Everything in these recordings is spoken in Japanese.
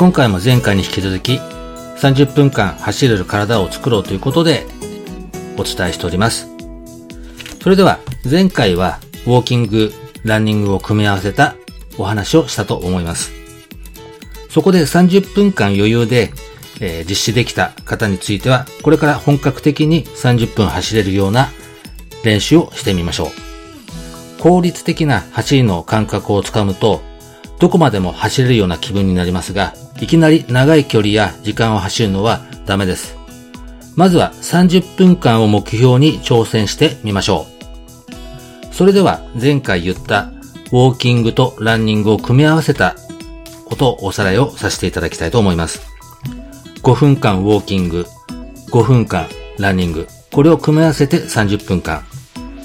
今回も前回に引き続き30分間走れる体を作ろうということでお伝えしておりますそれでは前回はウォーキング、ランニングを組み合わせたお話をしたと思います。そこで30分間余裕で、えー、実施できた方については、これから本格的に30分走れるような練習をしてみましょう。効率的な走りの感覚をつかむと、どこまでも走れるような気分になりますが、いきなり長い距離や時間を走るのはダメです。まずは30分間を目標に挑戦してみましょう。それでは前回言ったウォーキングとランニングを組み合わせたことをおさらいをさせていただきたいと思います。5分間ウォーキング、5分間ランニング、これを組み合わせて30分間。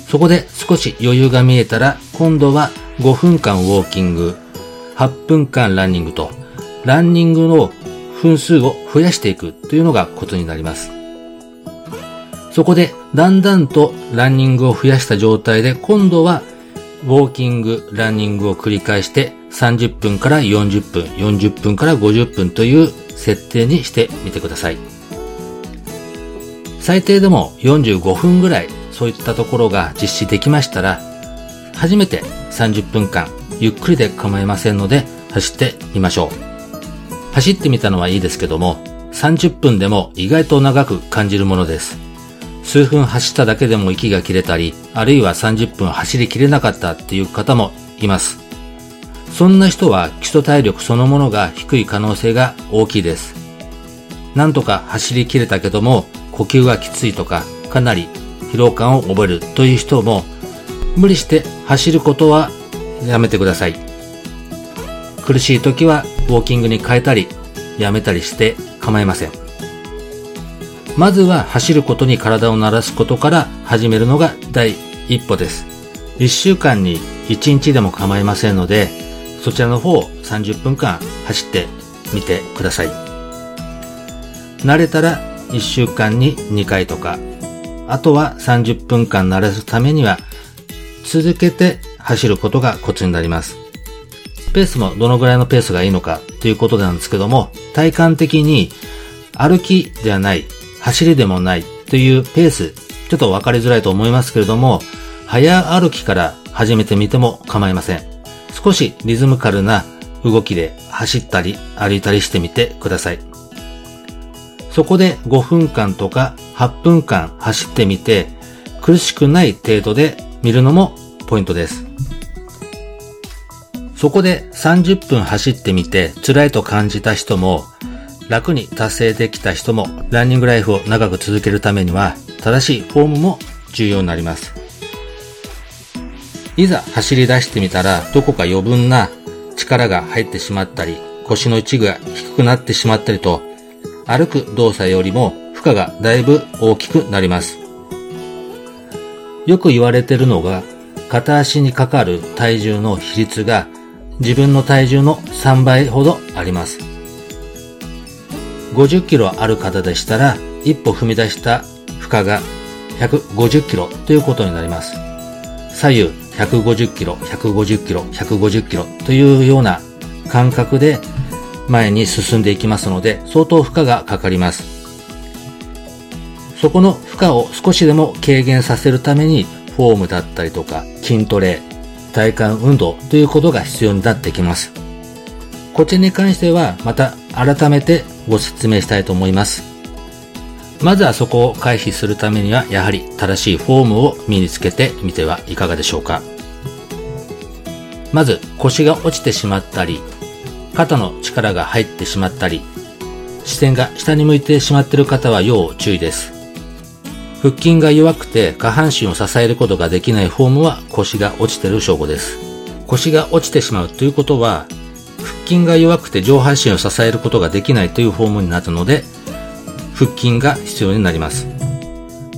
そこで少し余裕が見えたら、今度は5分間ウォーキング、8分間ランニングと、ランニングの分数を増やしていくというのがコツになります。そこでだんだんとランニングを増やした状態で今度はウォーキング、ランニングを繰り返して30分から40分、40分から50分という設定にしてみてください。最低でも45分ぐらいそういったところが実施できましたら初めて30分間ゆっくりで構いませんので走ってみましょう。走ってみたのはいいですけども30分でも意外と長く感じるものです。数分走っただけでも息が切れたり、あるいは30分走りきれなかったっていう方もいます。そんな人は基礎体力そのものが低い可能性が大きいです。なんとか走りきれたけども、呼吸がきついとか、かなり疲労感を覚えるという人も、無理して走ることはやめてください。苦しい時はウォーキングに変えたり、やめたりして構いません。まずは走ることに体を慣らすことから始めるのが第一歩です。1週間に1日でも構いませんので、そちらの方を30分間走ってみてください。慣れたら1週間に2回とか、あとは30分間慣らすためには続けて走ることがコツになります。ペースもどのぐらいのペースがいいのかということなんですけども、体感的に歩きではない走りでもないというペース、ちょっと分かりづらいと思いますけれども、早歩きから始めてみても構いません。少しリズムカルな動きで走ったり歩いたりしてみてください。そこで5分間とか8分間走ってみて苦しくない程度で見るのもポイントです。そこで30分走ってみて辛いと感じた人も楽に達成できた人もランニングライフを長く続けるためには正しいフォームも重要になります。いざ走り出してみたらどこか余分な力が入ってしまったり腰の一部が低くなってしまったりと歩く動作よりも負荷がだいぶ大きくなります。よく言われているのが片足にかかる体重の比率が自分の体重の3倍ほどあります。50キロある方でしたら、一歩踏み出した負荷が150キロということになります。左右150キロ、150キロ、150キロというような感覚で前に進んでいきますので、相当負荷がかかります。そこの負荷を少しでも軽減させるために、フォームだったりとか、筋トレ、体幹運動ということが必要になってきます。こちらに関しては、また改めてご説明したいと思います。まずはそこを回避するためには、やはり正しいフォームを身につけてみてはいかがでしょうか。まず腰が落ちてしまったり、肩の力が入ってしまったり、視線が下に向いてしまっている方は要注意です。腹筋が弱くて下半身を支えることができないフォームは腰が落ちてる証拠です。腰が落ちてしまうということは腹筋が弱くて上半身を支えることができないというフォームになるので、腹筋が必要になります。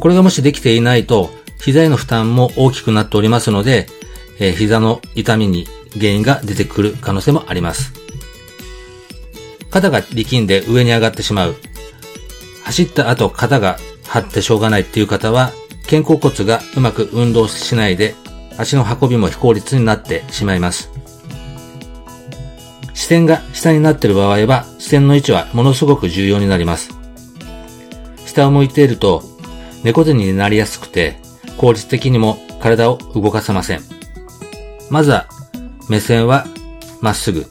これがもしできていないと、膝への負担も大きくなっておりますので、えー、膝の痛みに原因が出てくる可能性もあります。肩が力んで上に上がってしまう。走った後肩が張ってしょうがないっていう方は、肩甲骨がうまく運動しないで足の運びも非効率になってしまいます。視点が下になっている場合は、視線の位置はものすごく重要になります。下を向いていると、猫背になりやすくて、効率的にも体を動かせません。まずは、目線はまっすぐ。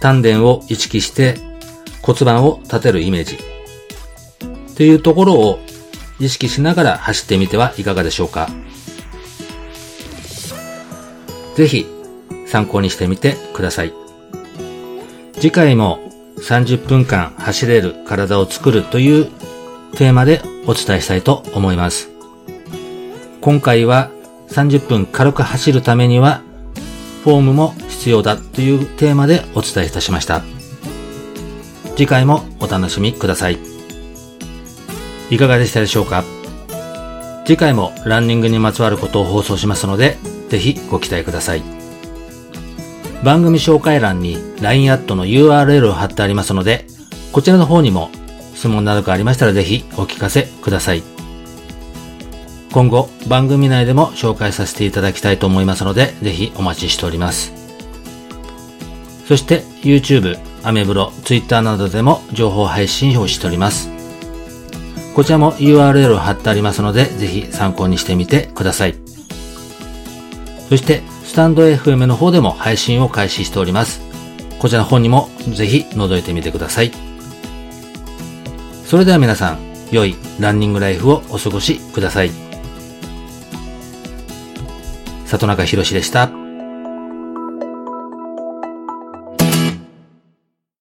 丹田を意識して骨盤を立てるイメージ。というところを意識しながら走ってみてはいかがでしょうか。ぜひ参考にしてみてください。次回も30分間走れる体を作るというテーマでお伝えしたいと思います。今回は30分軽く走るためにはフォームも必要だというテーマでお伝えいたしました。次回もお楽しみください。いかがでしたでしょうか？次回もランニングにまつわることを放送しますので、ぜひご期待ください。番組紹介欄に LINE アットの URL を貼ってありますので、こちらの方にも質問などがありましたらぜひお聞かせください。今後番組内でも紹介させていただきたいと思いますので、ぜひお待ちしております。そして YouTube、アメブロ、Twitter などでも情報配信をしております。こちらも URL を貼ってありますので、ぜひ参考にしてみてください。そして、スタンド FM の方でも配信を開始しております。こちらの方にもぜひ覗いてみてください。それでは皆さん、良いランニングライフをお過ごしください。里中博でした。